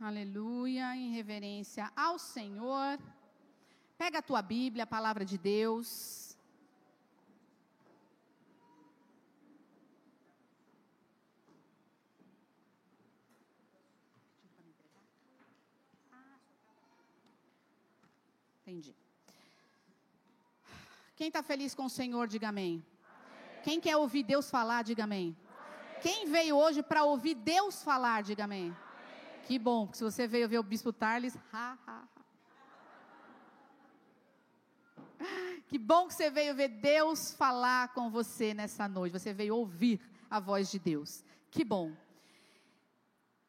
Aleluia, em reverência ao Senhor. Pega a tua Bíblia, a palavra de Deus. Entendi. Quem está feliz com o Senhor, diga amém. amém. Quem quer ouvir Deus falar, diga amém. amém. Quem veio hoje para ouvir Deus falar, diga amém. Que bom, porque se você veio ver o Bispo Tarles, ha, ha, ha. Que bom que você veio ver Deus falar com você nessa noite. Você veio ouvir a voz de Deus. Que bom.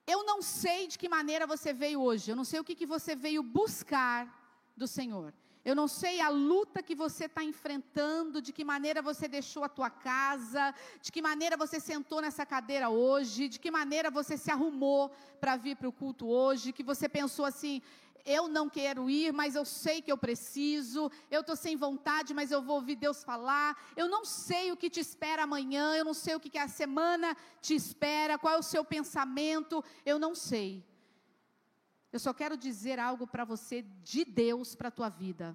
Eu não sei de que maneira você veio hoje. Eu não sei o que, que você veio buscar do Senhor. Eu não sei a luta que você está enfrentando, de que maneira você deixou a tua casa, de que maneira você sentou nessa cadeira hoje, de que maneira você se arrumou para vir para o culto hoje, que você pensou assim: eu não quero ir, mas eu sei que eu preciso, eu estou sem vontade, mas eu vou ouvir Deus falar. Eu não sei o que te espera amanhã, eu não sei o que, que a semana te espera, qual é o seu pensamento, eu não sei. Eu só quero dizer algo para você de Deus para a tua vida.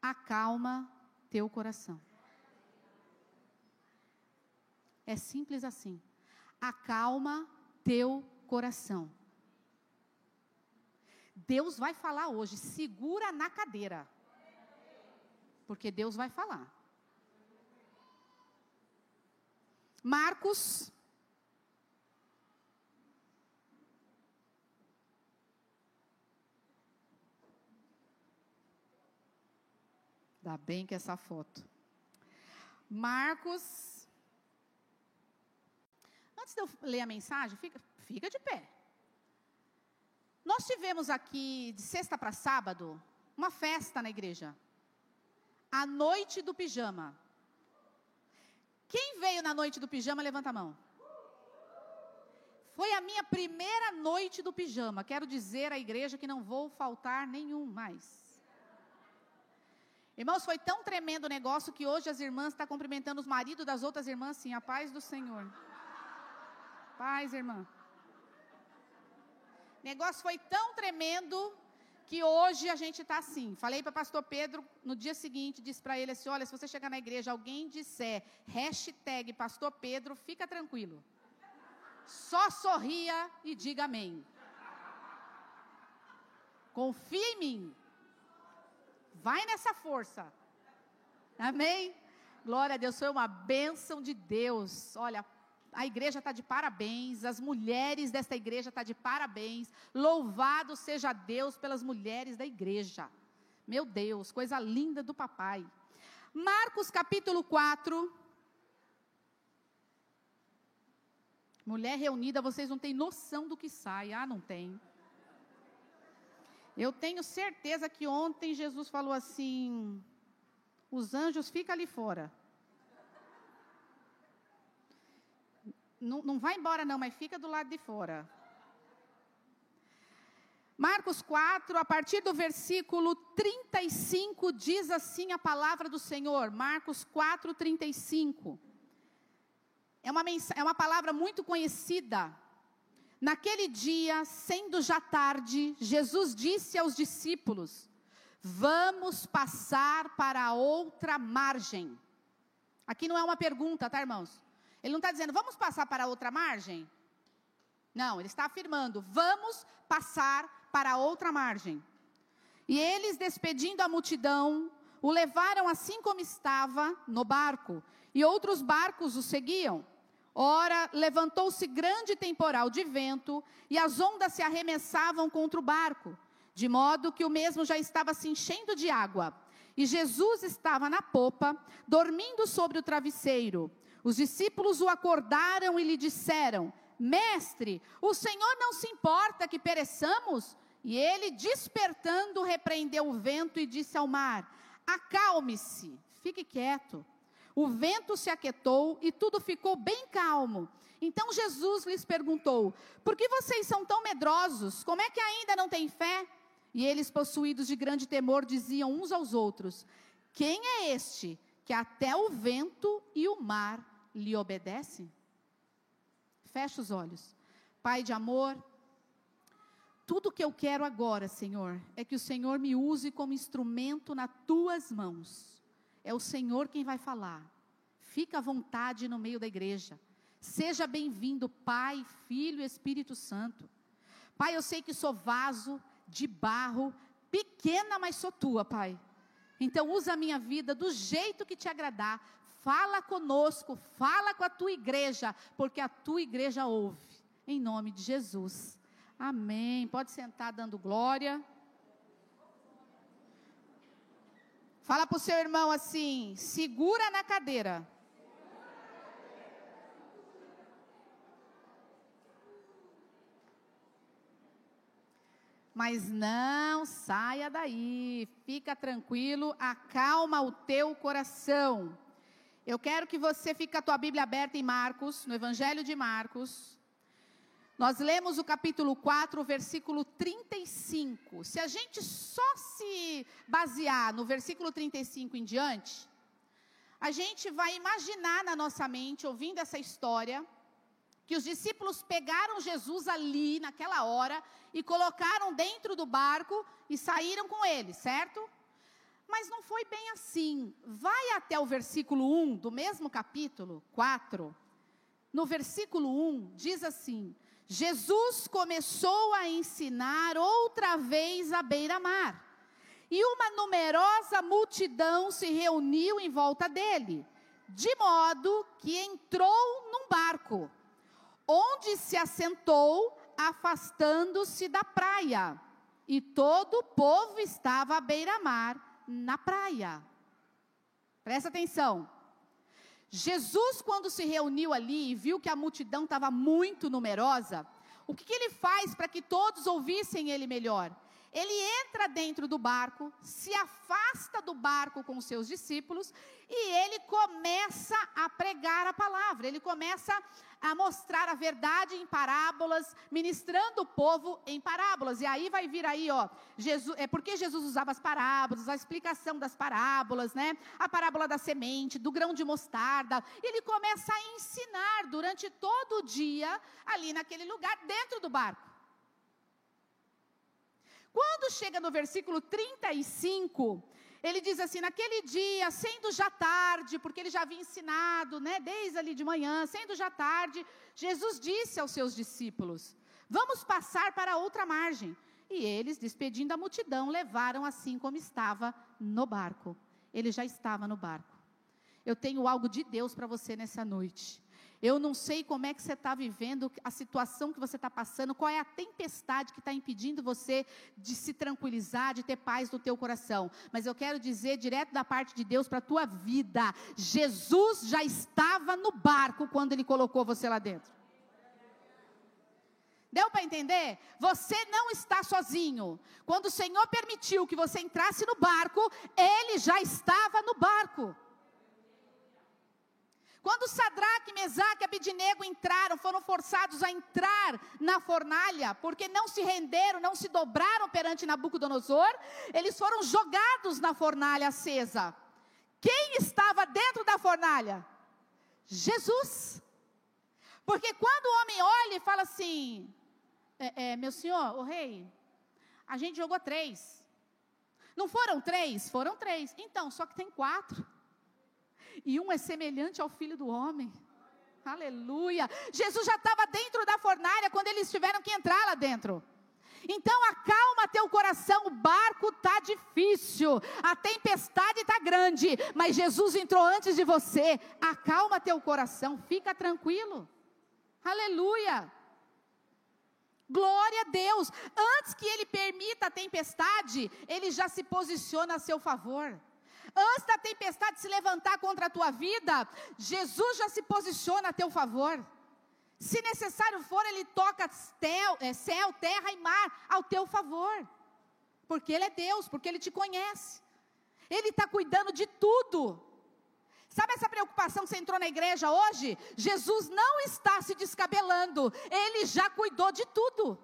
Acalma teu coração. É simples assim. Acalma teu coração. Deus vai falar hoje, segura na cadeira. Porque Deus vai falar. Marcos Dá bem que essa foto. Marcos. Antes de eu ler a mensagem, fica, fica de pé. Nós tivemos aqui, de sexta para sábado, uma festa na igreja. A noite do pijama. Quem veio na noite do pijama, levanta a mão. Foi a minha primeira noite do pijama. Quero dizer à igreja que não vou faltar nenhum mais. Irmãos, foi tão tremendo o negócio que hoje as irmãs estão cumprimentando os maridos das outras irmãs assim, a paz do Senhor. Paz, irmã. Negócio foi tão tremendo que hoje a gente está assim. Falei para o pastor Pedro no dia seguinte, disse para ele assim: olha, se você chegar na igreja, alguém disser hashtag pastor Pedro, fica tranquilo. Só sorria e diga amém. Confia em mim. Vai nessa força. Amém? Glória a Deus, foi uma bênção de Deus. Olha, a igreja está de parabéns, as mulheres desta igreja estão tá de parabéns. Louvado seja Deus pelas mulheres da igreja. Meu Deus, coisa linda do papai. Marcos capítulo 4. Mulher reunida, vocês não têm noção do que sai. Ah, não tem. Eu tenho certeza que ontem Jesus falou assim: os anjos ficam ali fora. Não, não vai embora, não, mas fica do lado de fora. Marcos 4, a partir do versículo 35, diz assim a palavra do Senhor. Marcos 4, 35. É uma, é uma palavra muito conhecida Naquele dia, sendo já tarde, Jesus disse aos discípulos: Vamos passar para outra margem. Aqui não é uma pergunta, tá, irmãos? Ele não está dizendo, vamos passar para outra margem? Não, ele está afirmando, vamos passar para outra margem. E eles, despedindo a multidão, o levaram assim como estava no barco, e outros barcos o seguiam. Ora, levantou-se grande temporal de vento, e as ondas se arremessavam contra o barco, de modo que o mesmo já estava se enchendo de água. E Jesus estava na popa, dormindo sobre o travesseiro. Os discípulos o acordaram e lhe disseram: Mestre, o Senhor não se importa que pereçamos? E ele, despertando, repreendeu o vento e disse ao mar: Acalme-se, fique quieto. O vento se aquietou e tudo ficou bem calmo. Então Jesus lhes perguntou: Por que vocês são tão medrosos? Como é que ainda não têm fé? E eles, possuídos de grande temor, diziam uns aos outros: Quem é este que até o vento e o mar lhe obedecem? Feche os olhos. Pai de amor, tudo que eu quero agora, Senhor, é que o Senhor me use como instrumento nas tuas mãos. É o Senhor quem vai falar. Fica à vontade no meio da igreja. Seja bem-vindo, Pai, Filho e Espírito Santo. Pai, eu sei que sou vaso de barro, pequena, mas sou tua, Pai. Então usa a minha vida do jeito que te agradar. Fala conosco, fala com a tua igreja, porque a tua igreja ouve. Em nome de Jesus. Amém. Pode sentar dando glória. Fala para o seu irmão assim: segura na cadeira. Mas não saia daí, fica tranquilo, acalma o teu coração. Eu quero que você fique com a tua Bíblia aberta em Marcos, no Evangelho de Marcos. Nós lemos o capítulo 4, versículo 35. Se a gente só se basear no versículo 35 em diante, a gente vai imaginar na nossa mente, ouvindo essa história, que os discípulos pegaram Jesus ali, naquela hora, e colocaram dentro do barco e saíram com ele, certo? Mas não foi bem assim. Vai até o versículo 1 do mesmo capítulo 4. No versículo 1 diz assim: Jesus começou a ensinar outra vez à beira-mar. E uma numerosa multidão se reuniu em volta dele, de modo que entrou num barco, onde se assentou, afastando-se da praia. E todo o povo estava à beira-mar, na praia. Presta atenção. Jesus, quando se reuniu ali e viu que a multidão estava muito numerosa, o que, que ele faz para que todos ouvissem ele melhor? Ele entra dentro do barco, se afasta do barco com seus discípulos e ele começa a pregar a palavra, ele começa a mostrar a verdade em parábolas, ministrando o povo em parábolas. E aí vai vir aí, ó, Jesus, é porque Jesus usava as parábolas, a explicação das parábolas, né? A parábola da semente, do grão de mostarda. Ele começa a ensinar durante todo o dia ali naquele lugar dentro do barco. Quando chega no versículo 35, ele diz assim: naquele dia, sendo já tarde, porque ele já havia ensinado, né, desde ali de manhã, sendo já tarde, Jesus disse aos seus discípulos: Vamos passar para outra margem. E eles, despedindo a multidão, levaram assim como estava no barco. Ele já estava no barco. Eu tenho algo de Deus para você nessa noite. Eu não sei como é que você está vivendo, a situação que você está passando, qual é a tempestade que está impedindo você de se tranquilizar, de ter paz no teu coração. Mas eu quero dizer direto da parte de Deus para a tua vida: Jesus já estava no barco quando Ele colocou você lá dentro. Deu para entender? Você não está sozinho. Quando o Senhor permitiu que você entrasse no barco, Ele já estava no barco. Quando Sadraque, Mesaque e Abidinego entraram, foram forçados a entrar na fornalha, porque não se renderam, não se dobraram perante Nabucodonosor, eles foram jogados na fornalha acesa. Quem estava dentro da fornalha? Jesus. Porque quando o homem olha e fala assim: é, é, Meu senhor, o rei, a gente jogou três. Não foram três? Foram três. Então, só que tem quatro e um é semelhante ao filho do homem. Aleluia. Jesus já estava dentro da fornalha quando eles tiveram que entrar lá dentro. Então acalma teu coração, o barco está difícil, a tempestade está grande, mas Jesus entrou antes de você. Acalma teu coração, fica tranquilo. Aleluia. Glória a Deus. Antes que ele permita a tempestade, ele já se posiciona a seu favor. Antes da tempestade se levantar contra a tua vida, Jesus já se posiciona a teu favor. Se necessário for, Ele toca céu, é, terra e mar ao teu favor. Porque Ele é Deus, porque Ele te conhece. Ele está cuidando de tudo. Sabe essa preocupação que você entrou na igreja hoje? Jesus não está se descabelando, Ele já cuidou de tudo.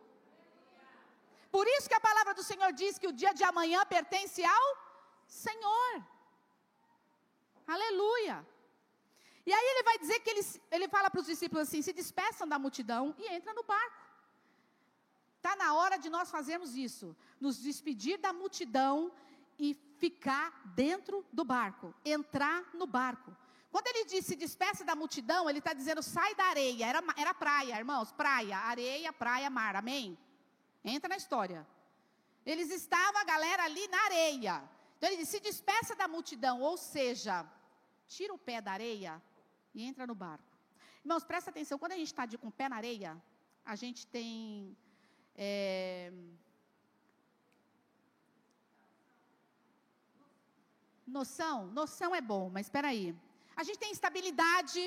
Por isso que a palavra do Senhor diz que o dia de amanhã pertence ao Senhor. Aleluia. E aí ele vai dizer que ele, ele fala para os discípulos assim: se despeçam da multidão e entra no barco. Está na hora de nós fazermos isso, nos despedir da multidão e ficar dentro do barco, entrar no barco. Quando ele disse despeça da multidão, ele está dizendo sai da areia. Era, era praia, irmãos, praia, areia, praia, mar, amém? Entra na história. Eles estavam, a galera ali na areia. Então ele disse: se despeça da multidão, ou seja, tira o pé da areia e entra no barco. Irmãos, presta atenção, quando a gente está com o pé na areia, a gente tem. É, noção, noção é bom, mas espera aí. A gente tem estabilidade,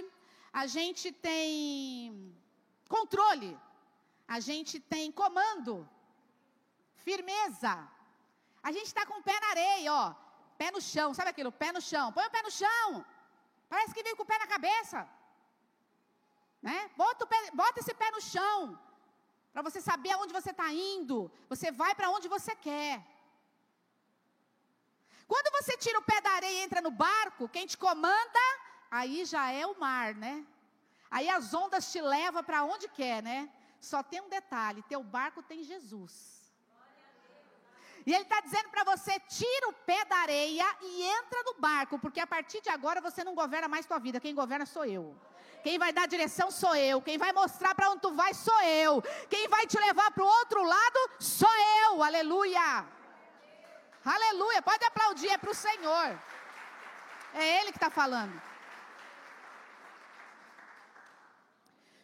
a gente tem controle, a gente tem comando, firmeza. A gente está com o pé na areia, ó, pé no chão, sabe aquilo? Pé no chão. Põe o pé no chão. Parece que veio com o pé na cabeça. Né? Bota, pé, bota esse pé no chão. Para você saber aonde você está indo. Você vai para onde você quer. Quando você tira o pé da areia e entra no barco, quem te comanda, aí já é o mar, né? Aí as ondas te levam para onde quer, né? Só tem um detalhe: teu barco tem Jesus. E ele está dizendo para você: tira o pé da areia e entra no barco, porque a partir de agora você não governa mais tua vida, quem governa sou eu. Quem vai dar direção sou eu. Quem vai mostrar para onde tu vai sou eu. Quem vai te levar para o outro lado sou eu. Aleluia. Aleluia. Pode aplaudir, é para o Senhor. É Ele que está falando.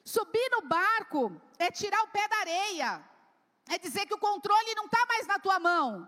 Subir no barco é tirar o pé da areia. É dizer que o controle não está mais na tua mão.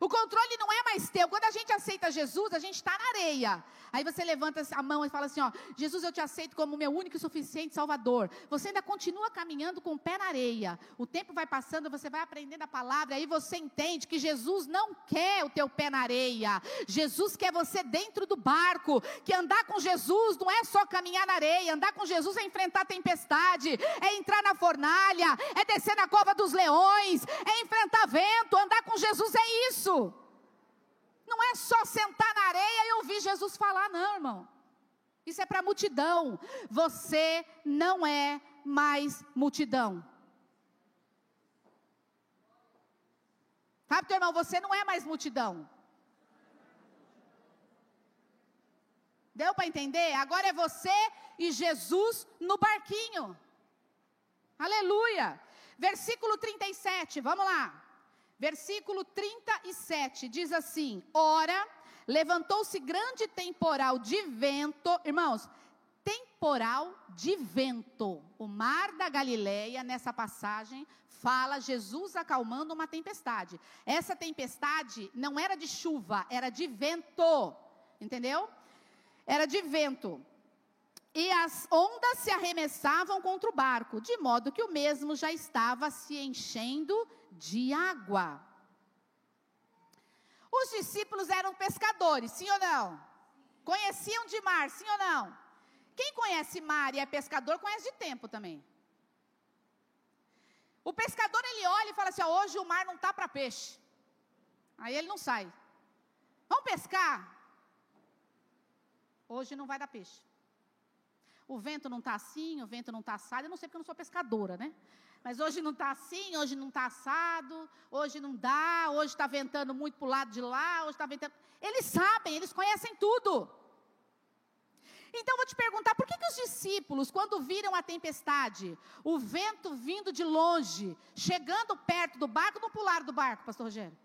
O controle não é mais teu. Quando a gente aceita Jesus, a gente está na areia. Aí você levanta a mão e fala assim: ó, Jesus, eu te aceito como meu único e suficiente Salvador. Você ainda continua caminhando com o pé na areia. O tempo vai passando, você vai aprendendo a palavra, aí você entende que Jesus não quer o teu pé na areia. Jesus quer você dentro do barco. Que andar com Jesus não é só caminhar na areia, andar com Jesus é enfrentar a tempestade, é entrar na fornalha, é descer na cova dos leões, é enfrentar vento. Andar com Jesus é isso. Não é só sentar na areia e ouvir Jesus falar, não, irmão. Isso é para multidão. Você não é mais multidão. Sabe, teu irmão, você não é mais multidão. Deu para entender? Agora é você e Jesus no barquinho. Aleluia. Versículo 37, vamos lá. Versículo 37 diz assim: Ora, levantou-se grande temporal de vento, irmãos, temporal de vento. O mar da Galileia, nessa passagem, fala Jesus acalmando uma tempestade. Essa tempestade não era de chuva, era de vento. Entendeu? Era de vento. E as ondas se arremessavam contra o barco, de modo que o mesmo já estava se enchendo de água. Os discípulos eram pescadores, sim ou não? Conheciam de mar, sim ou não? Quem conhece mar e é pescador, conhece de tempo também. O pescador ele olha e fala assim: ó, hoje o mar não está para peixe. Aí ele não sai. Vamos pescar? Hoje não vai dar peixe. O vento não está assim, o vento não está assado. Eu não sei porque eu não sou pescadora, né? Mas hoje não está assim, hoje não está assado, hoje não dá, hoje está ventando muito para o lado de lá, hoje está ventando. Eles sabem, eles conhecem tudo. Então vou te perguntar, por que, que os discípulos, quando viram a tempestade, o vento vindo de longe, chegando perto do barco, não pularam do barco, pastor Rogério?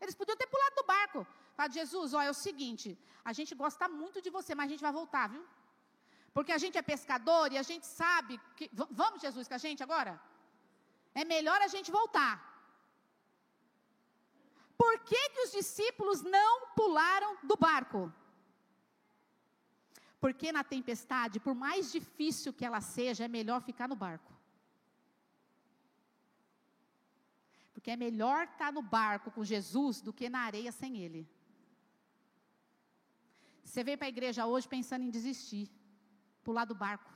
Eles podiam ter pulado do barco. Fala, Jesus, ó, é o seguinte, a gente gosta muito de você, mas a gente vai voltar, viu? Porque a gente é pescador e a gente sabe que. Vamos, Jesus, com a gente agora? É melhor a gente voltar. Por que, que os discípulos não pularam do barco? Porque na tempestade, por mais difícil que ela seja, é melhor ficar no barco. Porque é melhor estar no barco com Jesus do que na areia sem Ele. Você veio para a igreja hoje pensando em desistir, pular do barco.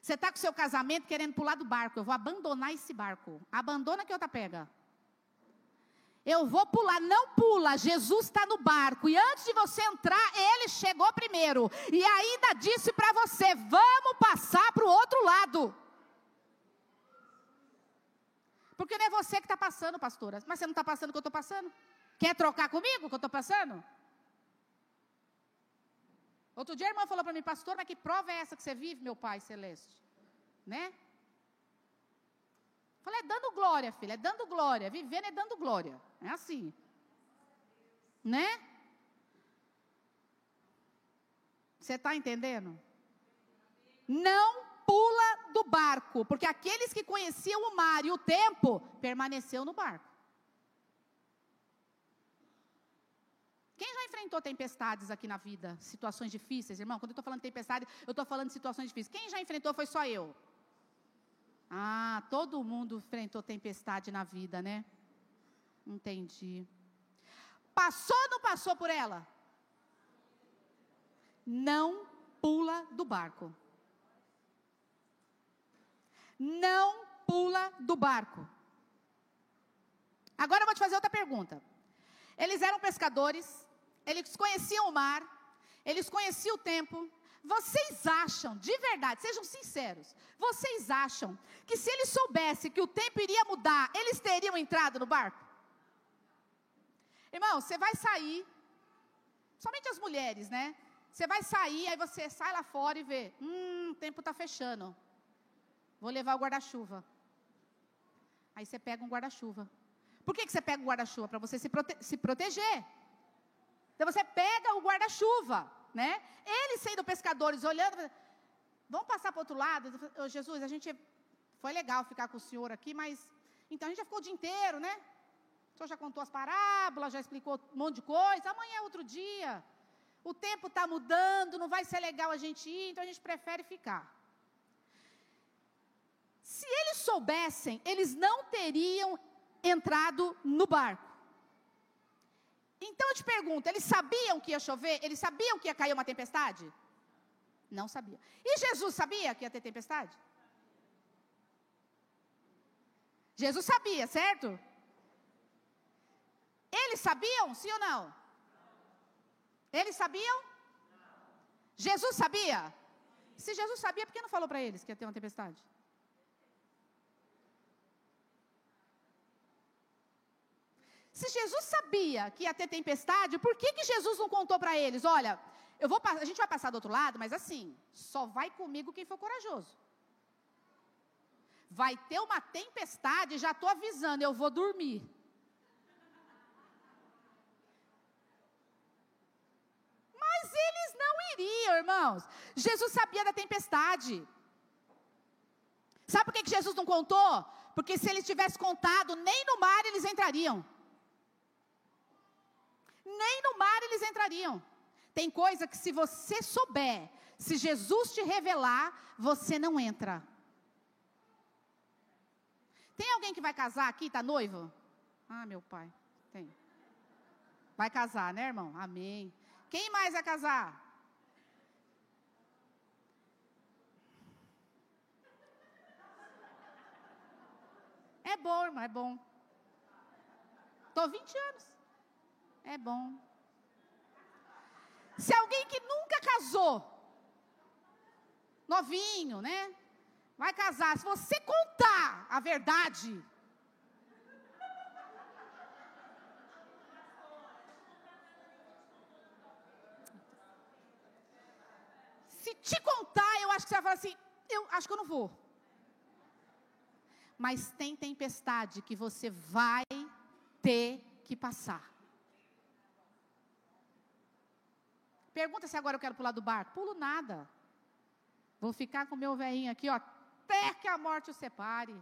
Você está com seu casamento querendo pular do barco. Eu vou abandonar esse barco. Abandona que outra pega. Eu vou pular, não pula. Jesus está no barco. E antes de você entrar, ele chegou primeiro. E ainda disse para você: vamos passar para o outro lado. Porque não é você que está passando, pastora. Mas você não está passando o que eu estou passando? Quer trocar comigo o que eu estou passando? Outro dia a irmã falou para mim, pastor, mas que prova é essa que você vive, meu Pai Celeste? Né? Falei, é dando glória, filha, é dando glória. Vivendo é dando glória. É assim. Né? Você está entendendo? Não pula do barco, porque aqueles que conheciam o mar e o tempo permaneceu no barco. Quem já enfrentou tempestades aqui na vida? Situações difíceis, irmão? Quando eu estou falando de tempestade, eu estou falando de situações difíceis. Quem já enfrentou foi só eu. Ah, todo mundo enfrentou tempestade na vida, né? Entendi. Passou ou não passou por ela? Não pula do barco. Não pula do barco. Agora eu vou te fazer outra pergunta. Eles eram pescadores, eles conheciam o mar, eles conheciam o tempo. Vocês acham, de verdade, sejam sinceros, vocês acham que se eles soubessem que o tempo iria mudar, eles teriam entrado no barco? Irmão, você vai sair, somente as mulheres, né? Você vai sair, aí você sai lá fora e vê, hum, o tempo está fechando. Vou levar o guarda-chuva. Aí você pega um guarda-chuva. Por que, que você pega o guarda-chuva? Para você se, prote se proteger. Então você pega o guarda-chuva, né? Eles sendo pescadores, olhando, vamos passar para o outro lado. Oh, Jesus, a gente foi legal ficar com o senhor aqui, mas então a gente já ficou o dia inteiro, né? O senhor já contou as parábolas, já explicou um monte de coisa. Amanhã é outro dia. O tempo está mudando, não vai ser legal a gente ir, então a gente prefere ficar. Se eles soubessem, eles não teriam entrado no barco. Então eu te pergunto, eles sabiam que ia chover? Eles sabiam que ia cair uma tempestade? Não sabiam. E Jesus sabia que ia ter tempestade? Jesus sabia, certo? Eles sabiam, sim ou não? Eles sabiam? Jesus sabia? Se Jesus sabia, por que não falou para eles que ia ter uma tempestade? Se Jesus sabia que ia ter tempestade, por que, que Jesus não contou para eles? Olha, eu vou, a gente vai passar do outro lado, mas assim, só vai comigo quem for corajoso. Vai ter uma tempestade, já estou avisando, eu vou dormir. Mas eles não iriam, irmãos. Jesus sabia da tempestade. Sabe por que, Jesus não contou? Porque se ele tivesse contado, nem no mar eles entrariam nem no mar eles entrariam. Tem coisa que se você souber, se Jesus te revelar, você não entra. Tem alguém que vai casar aqui, está noivo? Ah, meu pai, tem. Vai casar, né, irmão? Amém. Quem mais vai casar? É bom, irmão, é bom. Estou 20 anos. É bom. Se alguém que nunca casou, novinho, né? Vai casar, se você contar a verdade, se te contar, eu acho que você vai falar assim: eu acho que eu não vou. Mas tem tempestade que você vai ter que passar. Pergunta se agora eu quero pular do barco. Pulo nada. Vou ficar com meu velhinho aqui, ó, até que a morte o separe.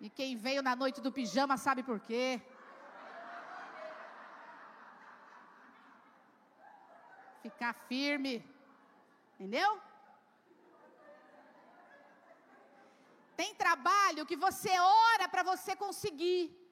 E quem veio na noite do pijama sabe por quê. Ficar firme. Entendeu? Tem trabalho que você ora para você conseguir.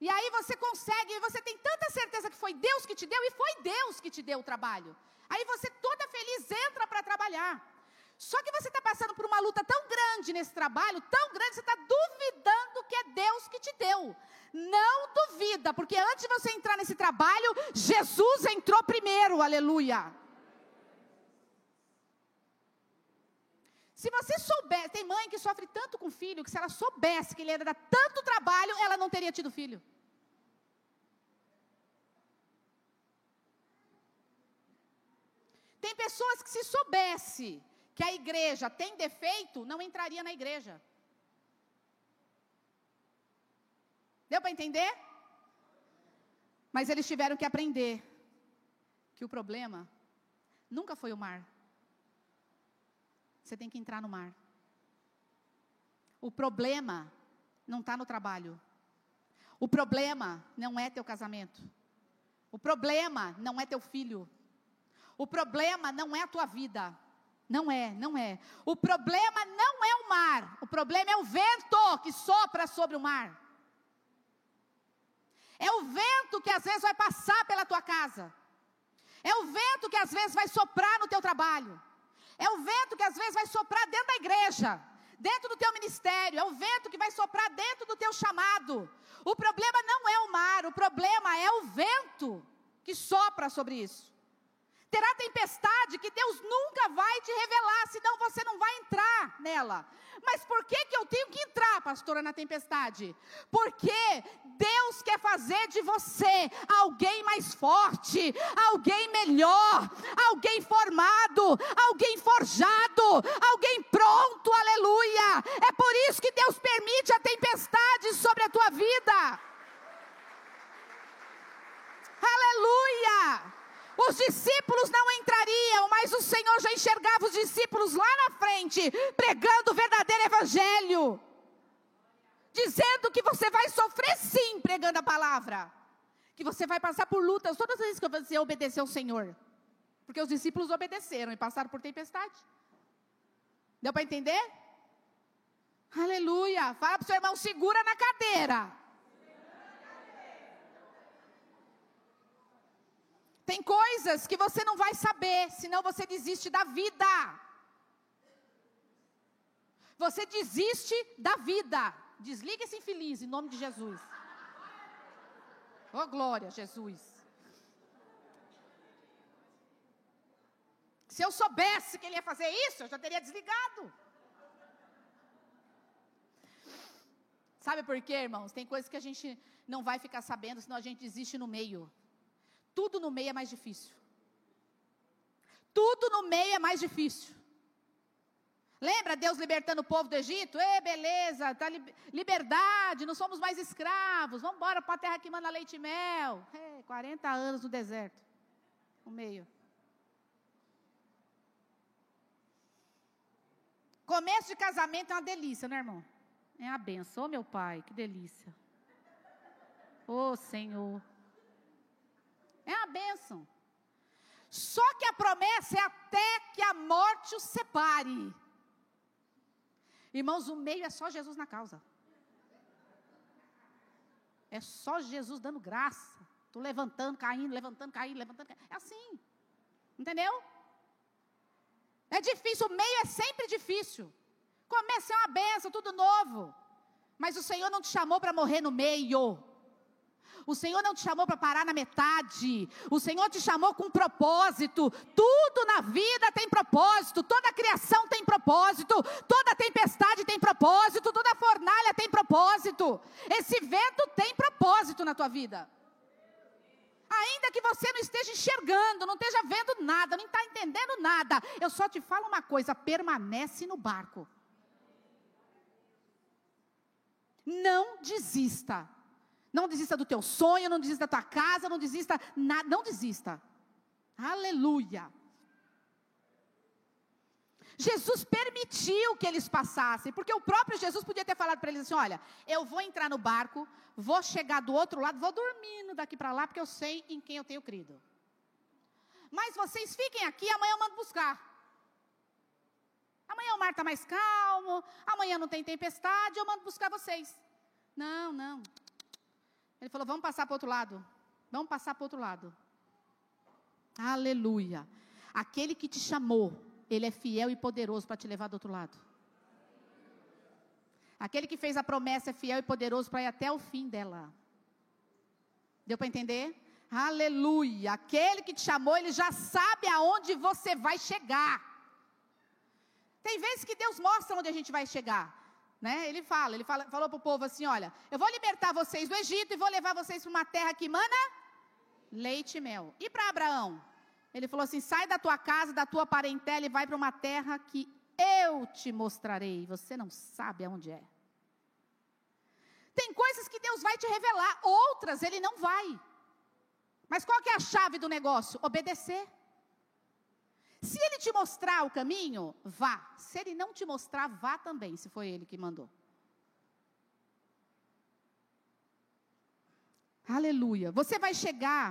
E aí você consegue, você tem tanta certeza que foi Deus que te deu, e foi Deus que te deu o trabalho. Aí você toda feliz entra para trabalhar. Só que você está passando por uma luta tão grande nesse trabalho, tão grande, você está duvidando que é Deus que te deu. Não duvida, porque antes de você entrar nesse trabalho, Jesus entrou primeiro, aleluia. Se você souber, tem mãe que sofre tanto com filho que se ela soubesse que ele dar tanto trabalho, ela não teria tido filho. Tem pessoas que se soubesse que a igreja tem defeito, não entraria na igreja. Deu para entender? Mas eles tiveram que aprender que o problema nunca foi o mar. Você tem que entrar no mar. O problema não está no trabalho. O problema não é teu casamento. O problema não é teu filho. O problema não é a tua vida. Não é, não é. O problema não é o mar. O problema é o vento que sopra sobre o mar. É o vento que às vezes vai passar pela tua casa. É o vento que às vezes vai soprar no teu trabalho. É o vento que às vezes vai soprar dentro da igreja, dentro do teu ministério. É o vento que vai soprar dentro do teu chamado. O problema não é o mar, o problema é o vento que sopra sobre isso. Terá tempestade que Deus nunca vai te revelar, senão você não vai entrar nela. Mas por que, que eu tenho que entrar, pastora, na tempestade? Porque Deus quer fazer de você alguém mais forte, alguém melhor, alguém formado, alguém forjado, alguém pronto, aleluia. É por isso que Deus permite a tempestade sobre a tua vida. Aleluia! Os discípulos não entrariam, mas o Senhor já enxergava os discípulos lá na frente, pregando o verdadeiro evangelho. Dizendo que você vai sofrer sim, pregando a palavra. Que você vai passar por lutas todas as vezes que você obedecer ao Senhor. Porque os discípulos obedeceram e passaram por tempestade. Deu para entender? Aleluia. Fala para o seu irmão, segura na cadeira. Tem coisas que você não vai saber, senão você desiste da vida. Você desiste da vida. Desliga esse infeliz em nome de Jesus. Oh glória, Jesus. Se eu soubesse que ele ia fazer isso, eu já teria desligado. Sabe por quê, irmãos? Tem coisas que a gente não vai ficar sabendo, senão a gente desiste no meio. Tudo no meio é mais difícil. Tudo no meio é mais difícil. Lembra Deus libertando o povo do Egito? Ê, beleza, tá li liberdade, não somos mais escravos. Vamos embora para a terra que manda leite e mel. É, 40 anos no deserto. No meio. Começo de casamento é uma delícia, né, irmão? É uma benção. Ô, meu pai, que delícia. Ô, Senhor. É uma bênção. Só que a promessa é até que a morte os separe. Irmãos, o meio é só Jesus na causa. É só Jesus dando graça. Tu levantando, caindo, levantando, caindo, levantando, caindo. É assim. Entendeu? É difícil, o meio é sempre difícil. Começa é uma benção, tudo novo. Mas o Senhor não te chamou para morrer no meio. O Senhor não te chamou para parar na metade. O Senhor te chamou com propósito. Tudo na vida tem propósito. Toda criação tem propósito. Toda tempestade tem propósito. Toda fornalha tem propósito. Esse vento tem propósito na tua vida. Ainda que você não esteja enxergando, não esteja vendo nada, não está entendendo nada, eu só te falo uma coisa: permanece no barco. Não desista. Não desista do teu sonho, não desista da tua casa, não desista, nada, não desista. Aleluia. Jesus permitiu que eles passassem, porque o próprio Jesus podia ter falado para eles assim: olha, eu vou entrar no barco, vou chegar do outro lado, vou dormindo daqui para lá, porque eu sei em quem eu tenho crido. Mas vocês fiquem aqui, amanhã eu mando buscar. Amanhã o mar está mais calmo, amanhã não tem tempestade, eu mando buscar vocês. Não, não, ele falou: vamos passar para outro lado. Vamos passar para outro lado. Aleluia. Aquele que te chamou, ele é fiel e poderoso para te levar do outro lado. Aquele que fez a promessa é fiel e poderoso para ir até o fim dela. Deu para entender? Aleluia. Aquele que te chamou, ele já sabe aonde você vai chegar. Tem vezes que Deus mostra onde a gente vai chegar. Né? Ele fala, ele fala, falou para o povo assim: olha, eu vou libertar vocês do Egito e vou levar vocês para uma terra que mana leite e mel. E para Abraão? Ele falou assim: sai da tua casa, da tua parentela e vai para uma terra que eu te mostrarei. Você não sabe aonde é. Tem coisas que Deus vai te revelar, outras Ele não vai. Mas qual que é a chave do negócio? Obedecer. Se ele te mostrar o caminho, vá. Se ele não te mostrar, vá também, se foi ele que mandou. Aleluia. Você vai chegar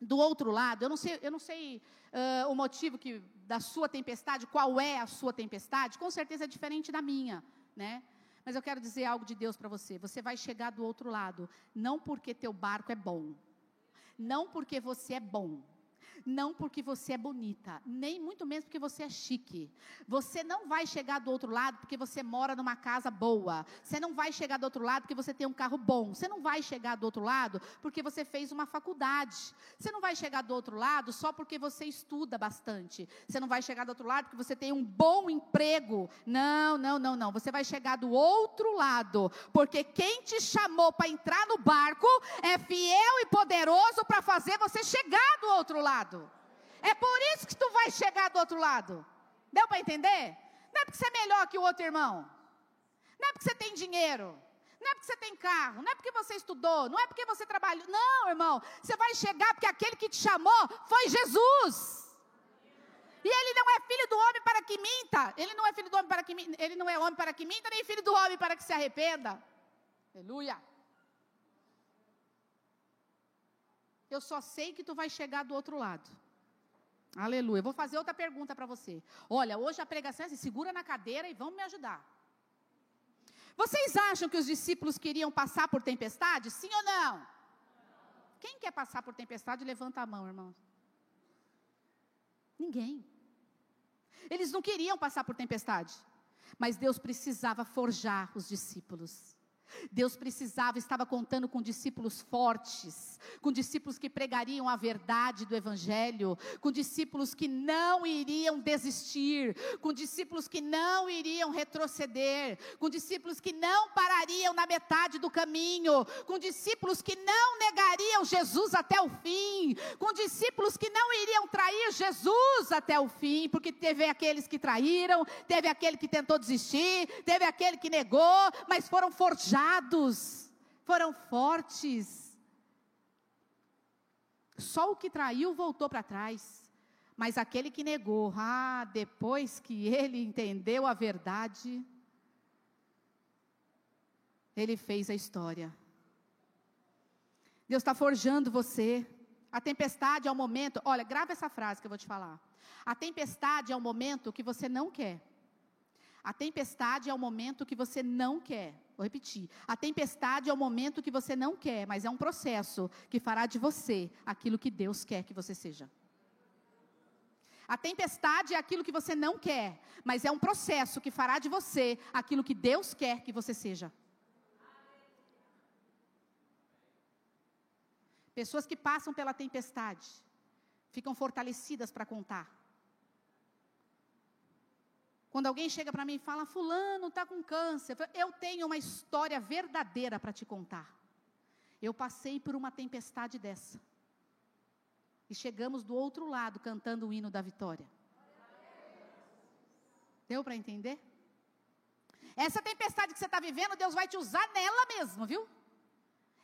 do outro lado. Eu não sei, eu não sei uh, o motivo que, da sua tempestade, qual é a sua tempestade. Com certeza é diferente da minha, né? Mas eu quero dizer algo de Deus para você. Você vai chegar do outro lado, não porque teu barco é bom, não porque você é bom, não porque você é bonita, nem muito menos porque você é chique. Você não vai chegar do outro lado porque você mora numa casa boa. Você não vai chegar do outro lado porque você tem um carro bom. Você não vai chegar do outro lado porque você fez uma faculdade. Você não vai chegar do outro lado só porque você estuda bastante. Você não vai chegar do outro lado porque você tem um bom emprego. Não, não, não, não. Você vai chegar do outro lado porque quem te chamou para entrar no barco é fiel e poderoso para fazer você chegar do outro lado. É por isso que tu vai chegar do outro lado. Deu para entender? Não é porque você é melhor que o outro irmão. Não é porque você tem dinheiro. Não é porque você tem carro, não é porque você estudou, não é porque você trabalhou. Não, irmão, você vai chegar porque aquele que te chamou foi Jesus. E ele não é filho do homem para que minta. Ele não é filho do homem para que minta, ele não é homem para que minta, nem filho do homem para que se arrependa. Aleluia. Eu só sei que tu vai chegar do outro lado. Aleluia. Vou fazer outra pergunta para você. Olha, hoje a pregação é assim, segura na cadeira e vão me ajudar. Vocês acham que os discípulos queriam passar por tempestade? Sim ou não? Quem quer passar por tempestade, levanta a mão, irmão. Ninguém. Eles não queriam passar por tempestade, mas Deus precisava forjar os discípulos. Deus precisava, estava contando com discípulos fortes, com discípulos que pregariam a verdade do Evangelho, com discípulos que não iriam desistir, com discípulos que não iriam retroceder, com discípulos que não parariam na metade do caminho, com discípulos que não negariam Jesus até o fim, com discípulos que não iriam trair Jesus até o fim, porque teve aqueles que traíram, teve aquele que tentou desistir, teve aquele que negou, mas foram forjados foram fortes. Só o que traiu voltou para trás. Mas aquele que negou, ah, depois que ele entendeu a verdade, ele fez a história. Deus está forjando você. A tempestade é o momento, olha, grava essa frase que eu vou te falar. A tempestade é o momento que você não quer. A tempestade é o momento que você não quer. Vou repetir. A tempestade é o momento que você não quer, mas é um processo que fará de você aquilo que Deus quer que você seja. A tempestade é aquilo que você não quer, mas é um processo que fará de você aquilo que Deus quer que você seja. Pessoas que passam pela tempestade ficam fortalecidas para contar. Quando alguém chega para mim e fala, Fulano está com câncer, eu tenho uma história verdadeira para te contar. Eu passei por uma tempestade dessa. E chegamos do outro lado cantando o hino da vitória. Deu para entender? Essa tempestade que você está vivendo, Deus vai te usar nela mesmo, viu?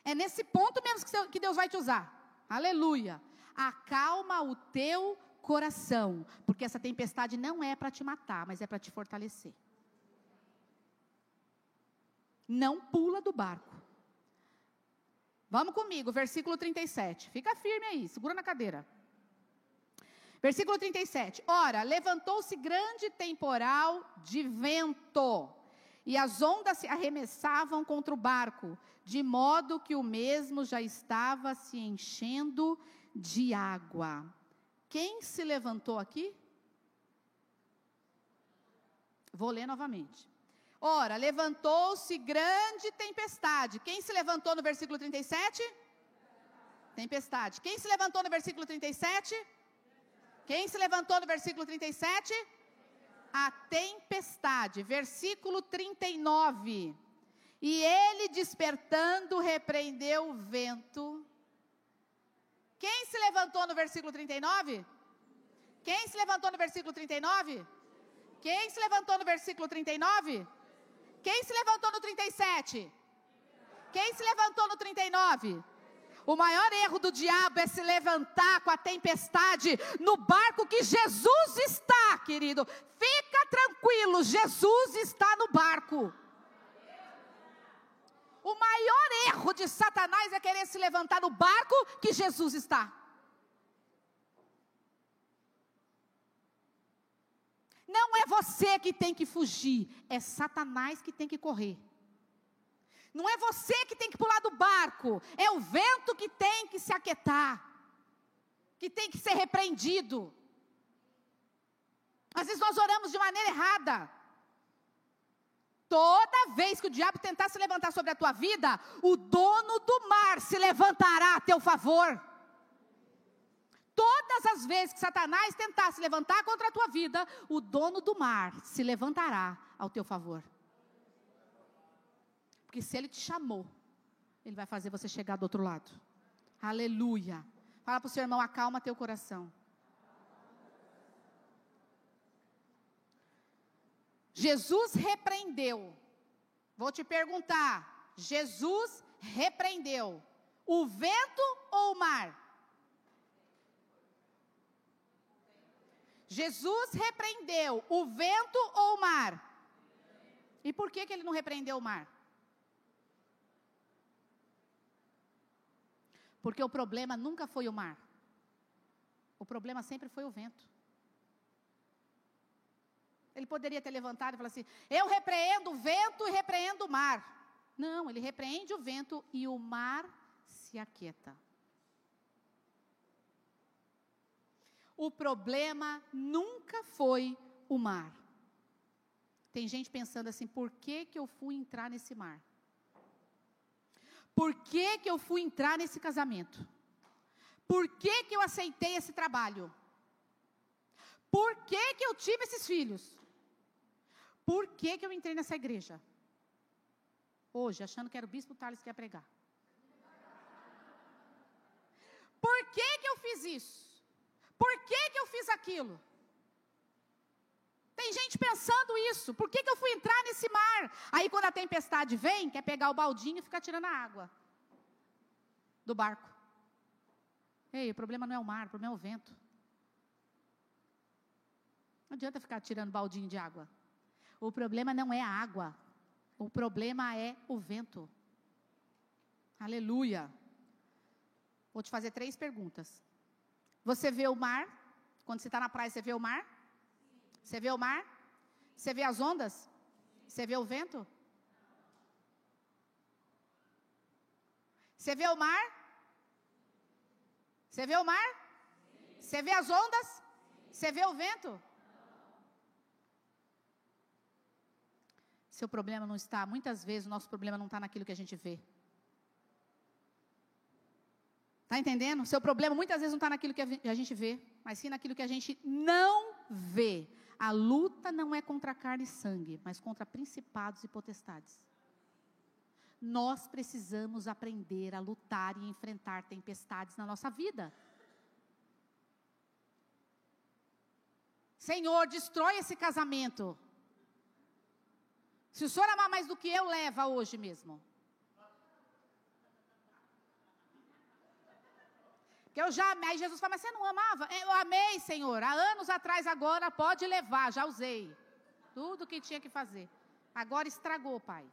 É nesse ponto mesmo que Deus vai te usar. Aleluia. Acalma o teu coração, porque essa tempestade não é para te matar, mas é para te fortalecer. Não pula do barco. Vamos comigo, versículo 37. Fica firme aí, segura na cadeira. Versículo 37. Ora, levantou-se grande temporal de vento, e as ondas se arremessavam contra o barco, de modo que o mesmo já estava se enchendo de água. Quem se levantou aqui? Vou ler novamente. Ora, levantou-se grande tempestade. Quem se levantou no versículo 37? Tempestade. Quem se levantou no versículo 37? Quem se levantou no versículo 37? a tempestade. Versículo 39. E ele, despertando, repreendeu o vento. Quem se levantou no versículo 39? Quem se levantou no versículo 39? Quem se levantou no versículo 39? Quem se levantou no 37? Quem se levantou no 39? O maior erro do diabo é se levantar com a tempestade no barco que Jesus está, querido. Fica tranquilo, Jesus está no barco. O maior erro de Satanás é querer se levantar no barco que Jesus está. Não é você que tem que fugir, é Satanás que tem que correr. Não é você que tem que pular do barco, é o vento que tem que se aquietar, que tem que ser repreendido. Às vezes nós oramos de maneira errada. Toda vez que o diabo tentar se levantar sobre a tua vida, o dono do mar se levantará a teu favor. Todas as vezes que Satanás tentar se levantar contra a tua vida, o dono do mar se levantará ao teu favor. Porque se ele te chamou, ele vai fazer você chegar do outro lado. Aleluia. Fala para o seu irmão, acalma teu coração. Jesus repreendeu. Vou te perguntar: Jesus repreendeu o vento ou o mar? Jesus repreendeu o vento ou o mar? E por que, que ele não repreendeu o mar? Porque o problema nunca foi o mar. O problema sempre foi o vento. Ele poderia ter levantado e falado assim: Eu repreendo o vento e repreendo o mar. Não, ele repreende o vento e o mar se aquieta. O problema nunca foi o mar. Tem gente pensando assim: por que, que eu fui entrar nesse mar? Por que, que eu fui entrar nesse casamento? Por que, que eu aceitei esse trabalho? Por que, que eu tive esses filhos? Por que, que eu entrei nessa igreja? Hoje, achando que era o bispo Tales que ia pregar. Por que, que eu fiz isso? Por que, que eu fiz aquilo? Tem gente pensando isso. Por que, que eu fui entrar nesse mar? Aí, quando a tempestade vem, quer pegar o baldinho e ficar tirando a água do barco. Ei, o problema não é o mar, o problema é o vento. Não adianta ficar tirando baldinho de água. O problema não é a água, o problema é o vento. Aleluia. Vou te fazer três perguntas. Você vê o mar? Quando você está na praia, você vê o mar? Você vê o mar? Você vê as ondas? Você vê o vento? Você vê o mar? Você vê o mar? Você vê as ondas? Você vê o vento? Seu problema não está, muitas vezes o nosso problema não está naquilo que a gente vê. Está entendendo? Seu problema muitas vezes não está naquilo que a gente vê, mas sim naquilo que a gente não vê. A luta não é contra carne e sangue, mas contra principados e potestades. Nós precisamos aprender a lutar e enfrentar tempestades na nossa vida. Senhor, destrói esse casamento. Se o senhor amar mais do que eu, leva hoje mesmo. Que eu já amei. Jesus fala, mas você não amava? Eu amei, Senhor. Há anos atrás, agora pode levar, já usei. Tudo que tinha que fazer. Agora estragou, Pai.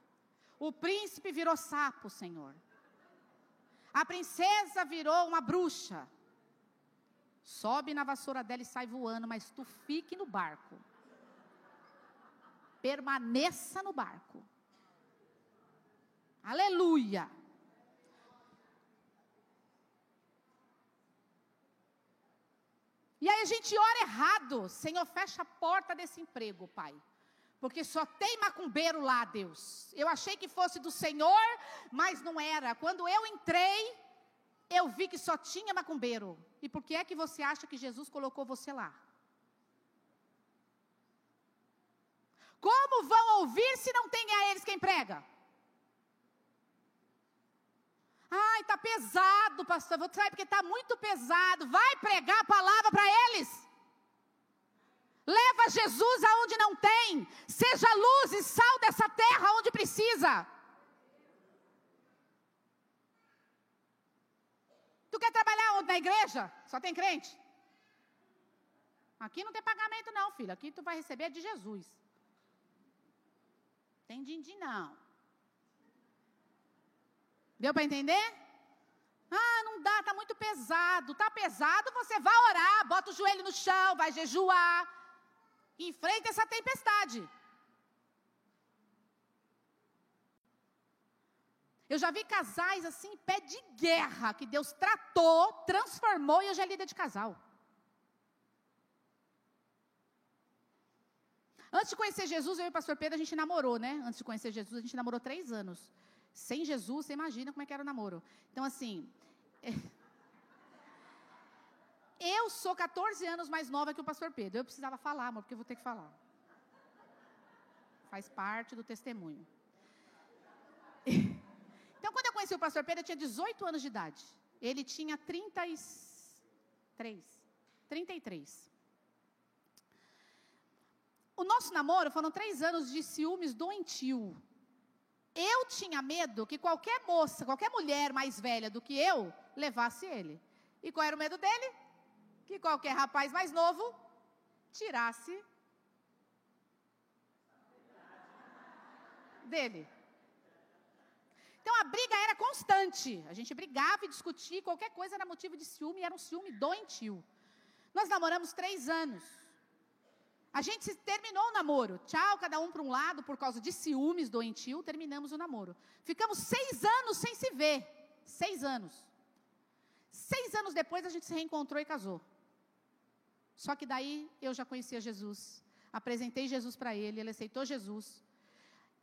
O príncipe virou sapo, Senhor. A princesa virou uma bruxa. Sobe na vassoura dela e sai voando, mas tu fique no barco permaneça no barco. Aleluia. E aí a gente ora errado. Senhor, fecha a porta desse emprego, Pai. Porque só tem macumbeiro lá, Deus. Eu achei que fosse do Senhor, mas não era. Quando eu entrei, eu vi que só tinha macumbeiro. E por que é que você acha que Jesus colocou você lá? Como vão ouvir se não tem a eles quem prega? Ai, tá pesado, pastor. Vou sair porque tá muito pesado. Vai pregar a palavra para eles. Leva Jesus aonde não tem. Seja luz e sal dessa terra onde precisa. Tu quer trabalhar onde? Na igreja? Só tem crente? Aqui não tem pagamento, não, filho. Aqui tu vai receber de Jesus. Tem din-din, não. Deu para entender? Ah, não dá, tá muito pesado. Tá pesado, você vai orar, bota o joelho no chão, vai jejuar. Enfrenta essa tempestade. Eu já vi casais assim, pé de guerra, que Deus tratou, transformou e hoje é líder de casal. Antes de conhecer Jesus, eu e o pastor Pedro, a gente namorou, né? Antes de conhecer Jesus, a gente namorou três anos. Sem Jesus, você imagina como é que era o namoro. Então, assim. É... Eu sou 14 anos mais nova que o pastor Pedro. Eu precisava falar, amor, porque eu vou ter que falar. Faz parte do testemunho. Então, quando eu conheci o pastor Pedro, eu tinha 18 anos de idade. Ele tinha 33. 33. O nosso namoro foram três anos de ciúmes doentio. Eu tinha medo que qualquer moça, qualquer mulher mais velha do que eu, levasse ele. E qual era o medo dele? Que qualquer rapaz mais novo tirasse dele. Então a briga era constante. A gente brigava e discutia, qualquer coisa era motivo de ciúme, era um ciúme doentio. Nós namoramos três anos. A gente terminou o namoro. Tchau, cada um para um lado, por causa de ciúmes doentio, terminamos o namoro. Ficamos seis anos sem se ver. Seis anos. Seis anos depois a gente se reencontrou e casou. Só que daí eu já conhecia Jesus. Apresentei Jesus para ele, ele aceitou Jesus.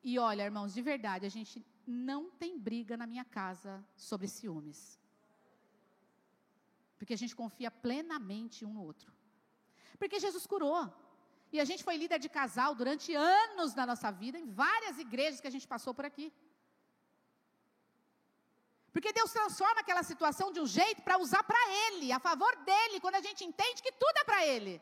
E olha, irmãos, de verdade, a gente não tem briga na minha casa sobre ciúmes. Porque a gente confia plenamente um no outro. Porque Jesus curou. E a gente foi líder de casal durante anos na nossa vida, em várias igrejas que a gente passou por aqui. Porque Deus transforma aquela situação de um jeito para usar para Ele, a favor dele, quando a gente entende que tudo é para Ele.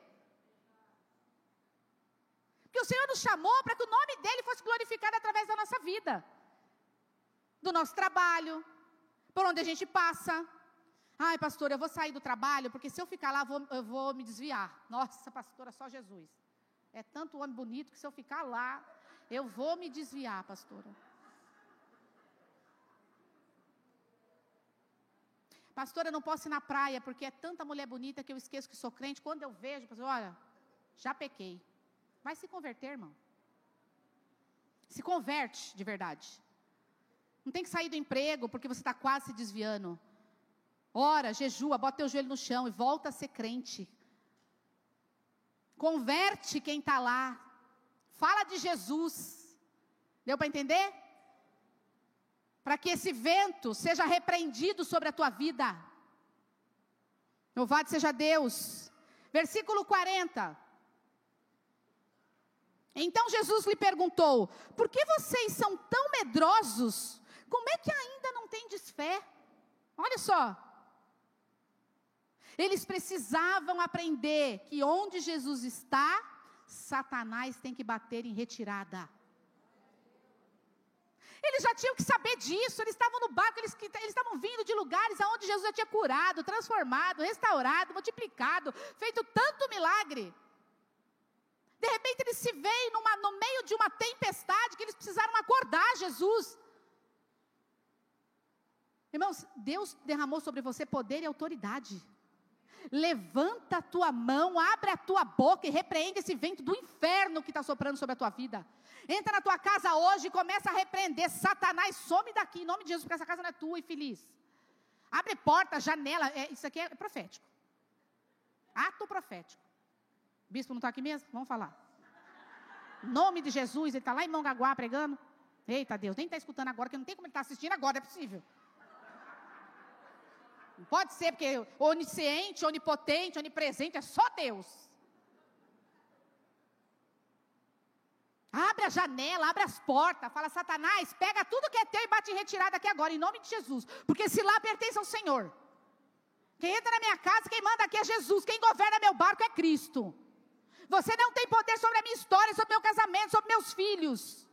Porque o Senhor nos chamou para que o nome dele fosse glorificado através da nossa vida, do nosso trabalho, por onde a gente passa. Ai, pastor, eu vou sair do trabalho, porque se eu ficar lá, eu vou, eu vou me desviar. Nossa, pastora, só Jesus. É tanto homem bonito que se eu ficar lá, eu vou me desviar, pastora. Pastora, eu não posso ir na praia porque é tanta mulher bonita que eu esqueço que sou crente. Quando eu vejo, pastor, olha, já pequei. Vai se converter, irmão. Se converte de verdade. Não tem que sair do emprego porque você está quase se desviando. Ora, jejua, bota teu joelho no chão e volta a ser crente. Converte quem está lá. Fala de Jesus. Deu para entender? Para que esse vento seja repreendido sobre a tua vida. Louvado seja Deus. Versículo 40. Então Jesus lhe perguntou: Por que vocês são tão medrosos? Como é que ainda não tendes fé? Olha só, eles precisavam aprender que onde Jesus está, Satanás tem que bater em retirada. Eles já tinham que saber disso, eles estavam no barco, eles, estavam vindo de lugares aonde Jesus já tinha curado, transformado, restaurado, multiplicado, feito tanto milagre. De repente eles se veem numa, no meio de uma tempestade que eles precisaram acordar Jesus. Irmãos, Deus derramou sobre você poder e autoridade levanta a tua mão, abre a tua boca e repreende esse vento do inferno que está soprando sobre a tua vida. Entra na tua casa hoje e começa a repreender. Satanás, some daqui, em nome de Jesus, porque essa casa não é tua e feliz. Abre porta, janela. É, isso aqui é profético. Ato profético. Bispo não está aqui mesmo? Vamos falar. Nome de Jesus, ele está lá em Mongaguá pregando. Eita Deus, nem está escutando agora, que não tem como ele estar tá assistindo agora, é possível. Não pode ser, porque onisciente, onipotente, onipresente é só Deus. Abre a janela, abre as portas, fala: Satanás, pega tudo que é teu e bate em retirada aqui agora, em nome de Jesus. Porque se lá pertence ao Senhor. Quem entra na minha casa, quem manda aqui é Jesus. Quem governa meu barco é Cristo. Você não tem poder sobre a minha história, sobre meu casamento, sobre meus filhos.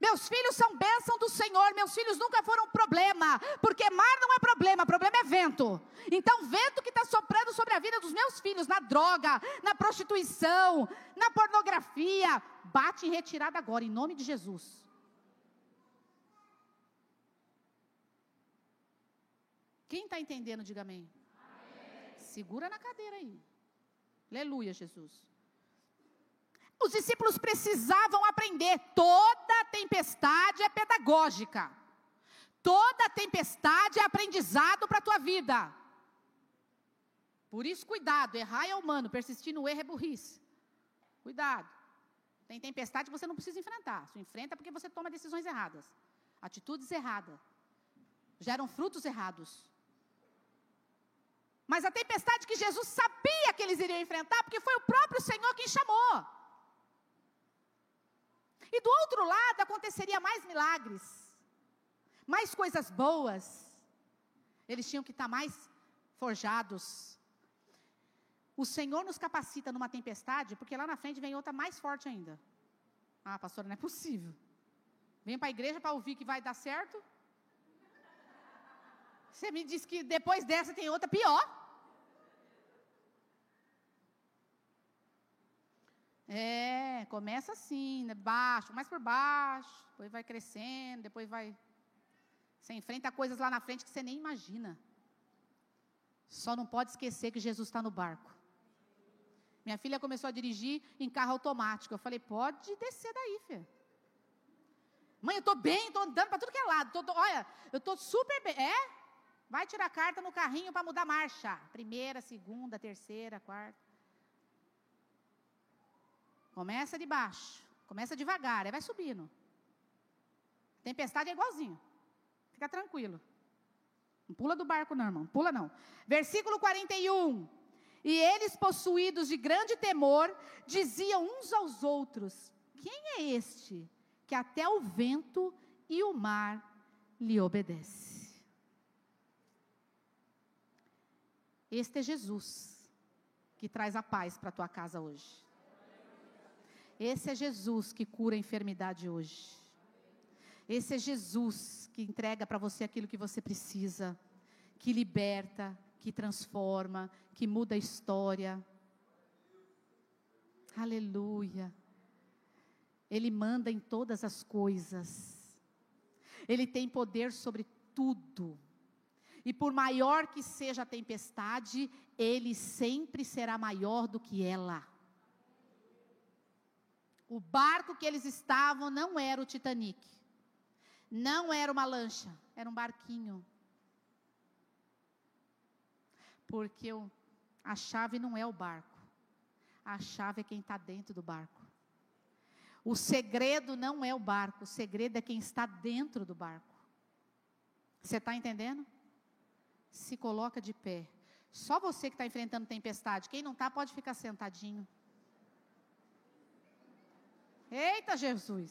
Meus filhos são bênção do Senhor, meus filhos nunca foram problema, porque mar não é problema, problema é vento. Então, vento que está soprando sobre a vida dos meus filhos, na droga, na prostituição, na pornografia, bate em retirada agora, em nome de Jesus. Quem está entendendo, diga amém. amém. Segura na cadeira aí. Aleluia, Jesus. Os discípulos precisavam aprender. Toda tempestade é pedagógica. Toda tempestade é aprendizado para a tua vida. Por isso, cuidado. Errar é humano, persistir no erro é burrice. Cuidado. Tem tempestade que você não precisa enfrentar. Você enfrenta porque você toma decisões erradas. Atitudes erradas. Geram frutos errados. Mas a tempestade que Jesus sabia que eles iriam enfrentar, porque foi o próprio Senhor quem chamou. E do outro lado aconteceria mais milagres, mais coisas boas. Eles tinham que estar mais forjados. O Senhor nos capacita numa tempestade, porque lá na frente vem outra mais forte ainda. Ah, pastora, não é possível. Vem para a igreja para ouvir que vai dar certo. Você me diz que depois dessa tem outra pior. É, começa assim, né, baixo, mais por baixo, depois vai crescendo, depois vai. Você enfrenta coisas lá na frente que você nem imagina. Só não pode esquecer que Jesus está no barco. Minha filha começou a dirigir em carro automático. Eu falei, pode descer daí, filha. Mãe, eu estou bem, estou andando para tudo que é lado. Tô, tô, olha, eu estou super bem. É? Vai tirar carta no carrinho para mudar marcha. Primeira, segunda, terceira, quarta. Começa de baixo, começa devagar, aí vai subindo. Tempestade é igualzinho. Fica tranquilo. Não pula do barco, não, irmão. Pula não. Versículo 41. E eles, possuídos de grande temor, diziam uns aos outros: Quem é este que até o vento e o mar lhe obedece? Este é Jesus que traz a paz para a tua casa hoje. Esse é Jesus que cura a enfermidade hoje. Esse é Jesus que entrega para você aquilo que você precisa, que liberta, que transforma, que muda a história. Aleluia. Ele manda em todas as coisas. Ele tem poder sobre tudo. E por maior que seja a tempestade, ele sempre será maior do que ela. O barco que eles estavam não era o Titanic. Não era uma lancha, era um barquinho. Porque a chave não é o barco. A chave é quem está dentro do barco. O segredo não é o barco, o segredo é quem está dentro do barco. Você está entendendo? Se coloca de pé. Só você que está enfrentando tempestade. Quem não está, pode ficar sentadinho. Eita Jesus!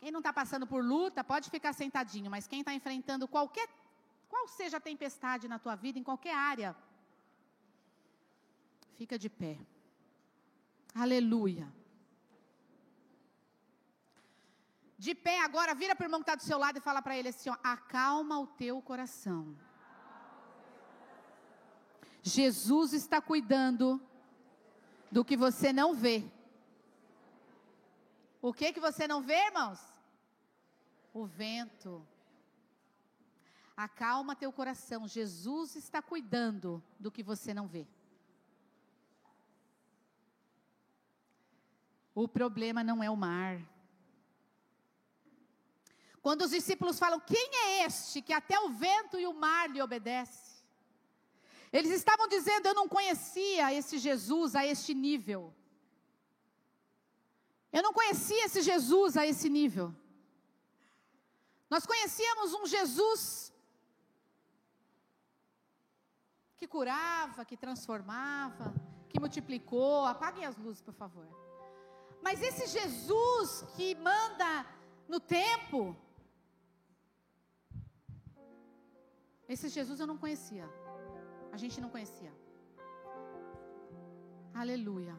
Quem não está passando por luta, pode ficar sentadinho, mas quem está enfrentando qualquer, qual seja a tempestade na tua vida, em qualquer área, fica de pé. Aleluia. De pé agora, vira para o irmão que está do seu lado e fala para ele assim: ó, acalma o teu coração. Jesus está cuidando do que você não vê. O que que você não vê, irmãos? O vento. Acalma teu coração. Jesus está cuidando do que você não vê. O problema não é o mar. Quando os discípulos falam: Quem é este que até o vento e o mar lhe obedecem? Eles estavam dizendo: Eu não conhecia esse Jesus a este nível. Eu não conhecia esse Jesus a esse nível. Nós conhecíamos um Jesus que curava, que transformava, que multiplicou. Apaguem as luzes, por favor. Mas esse Jesus que manda no tempo, esse Jesus eu não conhecia. A gente não conhecia. Aleluia.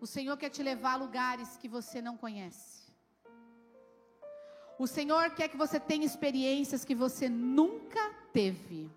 O Senhor quer te levar a lugares que você não conhece. O Senhor quer que você tenha experiências que você nunca teve.